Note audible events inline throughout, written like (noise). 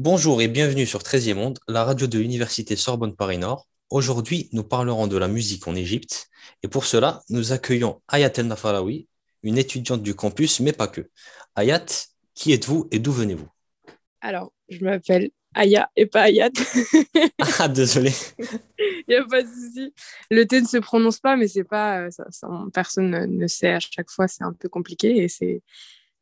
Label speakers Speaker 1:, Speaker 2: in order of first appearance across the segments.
Speaker 1: Bonjour et bienvenue sur 13e Monde, la radio de l'Université Sorbonne Paris Nord. Aujourd'hui, nous parlerons de la musique en Égypte et pour cela, nous accueillons Ayat El Nafarawi, une étudiante du campus, mais pas que. Ayat, qui êtes-vous et d'où venez-vous?
Speaker 2: Alors, je m'appelle Aya et pas Ayat. (laughs)
Speaker 1: ah, désolé.
Speaker 2: Il n'y a pas de souci. Le T ne se prononce pas, mais c'est pas, euh, ça, personne ne sait à chaque fois, c'est un peu compliqué et c'est,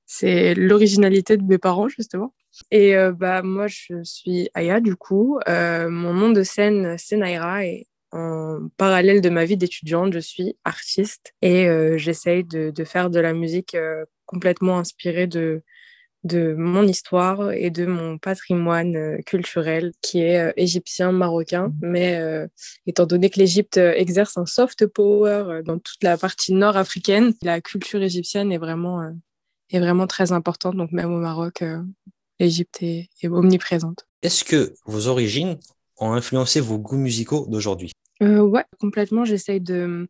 Speaker 2: c'est l'originalité de mes parents, justement. Et euh, bah, moi, je suis Aya, du coup. Euh, mon nom de scène, c'est Naira. Et en parallèle de ma vie d'étudiante, je suis artiste. Et euh, j'essaye de, de, faire de la musique complètement inspirée de, de mon histoire et de mon patrimoine culturel qui est égyptien, marocain. Mmh. Mais étant donné que l'Égypte exerce un soft power dans toute la partie nord-africaine, la culture égyptienne est vraiment, est vraiment très importante. Donc même au Maroc, l'Égypte est, omniprésente.
Speaker 1: Est-ce que vos origines ont influencé vos goûts musicaux d'aujourd'hui?
Speaker 2: Euh, Ouais, complètement. J'essaye de,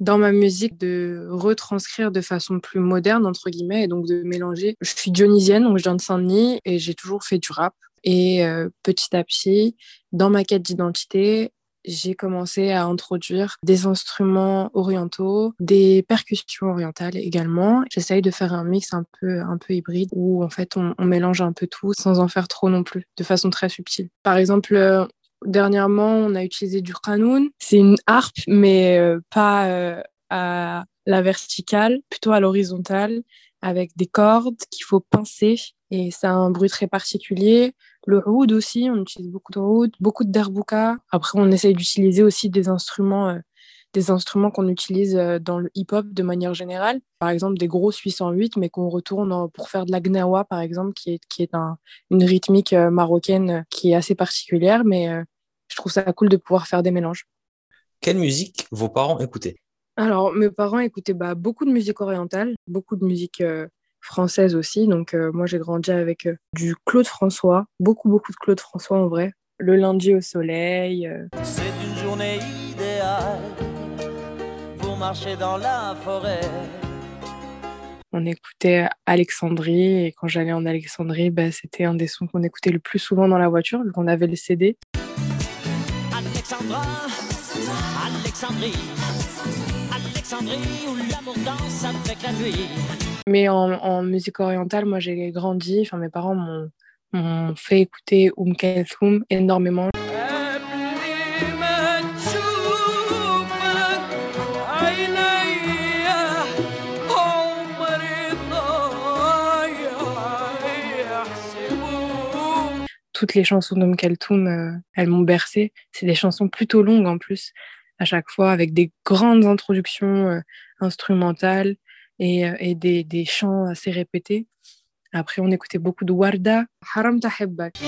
Speaker 2: dans ma musique, de retranscrire de façon plus moderne, entre guillemets, et donc de mélanger. Je suis dionysienne, donc je viens de Saint-Denis, et j'ai toujours fait du rap. Et euh, petit à petit, dans ma quête d'identité, j'ai commencé à introduire des instruments orientaux, des percussions orientales également. J'essaye de faire un mix un peu, un peu hybride où en fait on, mélange un peu tout sans en faire trop non plus, de façon très subtile. Par exemple, euh, dernièrement, on a utilisé du qanoun. C'est une harpe, mais euh, pas euh, à la verticale, plutôt à l'horizontale, avec des cordes qu'il faut pincer et ça a un bruit très particulier. Le oud aussi, on utilise beaucoup de oud, beaucoup de derbouka. Après, on essaye d'utiliser aussi des instruments, euh, des instruments qu'on utilise euh, dans le hip-hop de manière générale. Par exemple, des gros 808, mais qu'on retourne pour faire de la gnawa, par exemple, qui est, qui est un, une rythmique euh, marocaine qui est assez particulière, mais je trouve ça cool de pouvoir faire des mélanges.
Speaker 1: Quelle musique vos parents écoutaient?
Speaker 2: Alors, mes parents écoutaient bah, beaucoup de musique orientale, beaucoup de musique française aussi. Donc euh, moi j'ai grandi avec euh, du Claude François, beaucoup beaucoup de Claude François en vrai. Le lundi au soleil. Euh. C'est une journée idéale pour marcher dans la forêt. On écoutait Alexandrie et quand j'allais en Alexandrie, bah, c'était un des sons qu'on écoutait le plus souvent dans la voiture vu qu'on avait le CD. Alexandra, Alexandrie, Alexandrie où l'amour danse avec la nuit. Mais en, musique orientale, moi j'ai grandi, enfin mes parents m'ont fait écouter Oum Kalthoum énormément. Toutes les chansons d'Oum Kalthoum, euh, elles m'ont bercé. C'est des chansons plutôt longues en plus, à chaque fois, avec des grandes introductions euh, instrumentales et, euh, et des, des, chants assez répétés. Après, on écoutait beaucoup de Warda, Haram Tahibbak.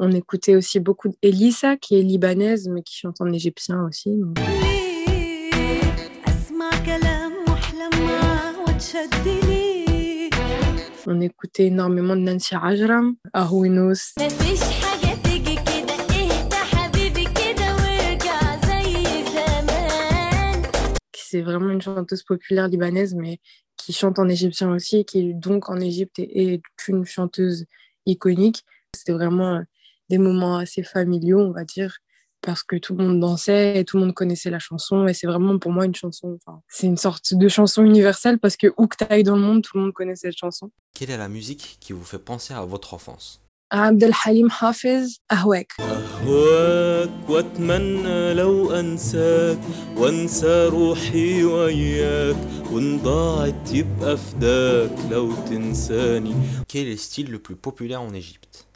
Speaker 2: On écoutait aussi beaucoup d'Elissa, qui est libanaise, mais qui chante en égyptien aussi. On écoutait énormément de Nancy Ajram, Ahouinos. C'est vraiment une chanteuse populaire libanaise, mais qui chante en égyptien aussi, qui donc en Égypte est une chanteuse iconique. C'était vraiment des moments assez familiaux, on va dire parce que tout le monde dansait et tout le monde connaissait la chanson. Et c'est vraiment pour moi une chanson, c'est une sorte de chanson universelle parce que où que tu ailles dans le monde, tout le monde connaît cette chanson.
Speaker 1: Quelle est la musique qui vous fait penser à votre enfance?
Speaker 2: Abdelhalim Hafiz, Ahwek.
Speaker 1: Quel est le style le plus populaire en Égypte?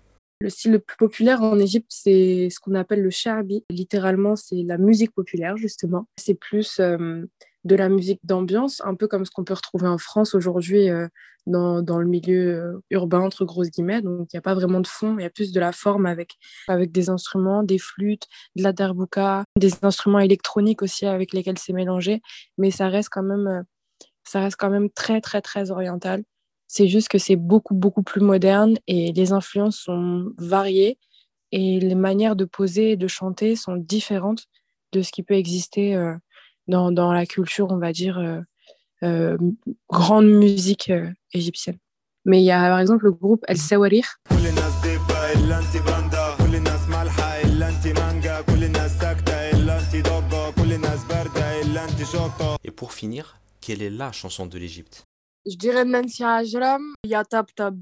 Speaker 2: Le style le plus populaire en Égypte, c'est ce qu'on appelle le sharbi. Littéralement, c'est la musique populaire, justement. C'est plus euh, de la musique d'ambiance, un peu comme ce qu'on peut retrouver en France aujourd'hui euh, dans, dans, le milieu euh, urbain, entre grosses guillemets. Donc, il n'y a pas vraiment de fond, il y a plus de la forme avec, avec des instruments, des flûtes, de la derbouka, des instruments électroniques aussi avec lesquels c'est mélangé. Mais ça reste quand même, ça reste quand même très, très, très oriental C'est juste que c'est beaucoup, beaucoup plus moderne et les influences sont variées et les manières de poser et de chanter sont différentes de ce qui peut exister euh, dans, dans, la culture, on va dire, euh, euh, grande musique égyptienne. Mais il y a par exemple le groupe El Sawarir.
Speaker 1: Et pour finir, quelle est la chanson de l'Égypte?
Speaker 2: Je dirais Nancy Ajram, Yatab Tab.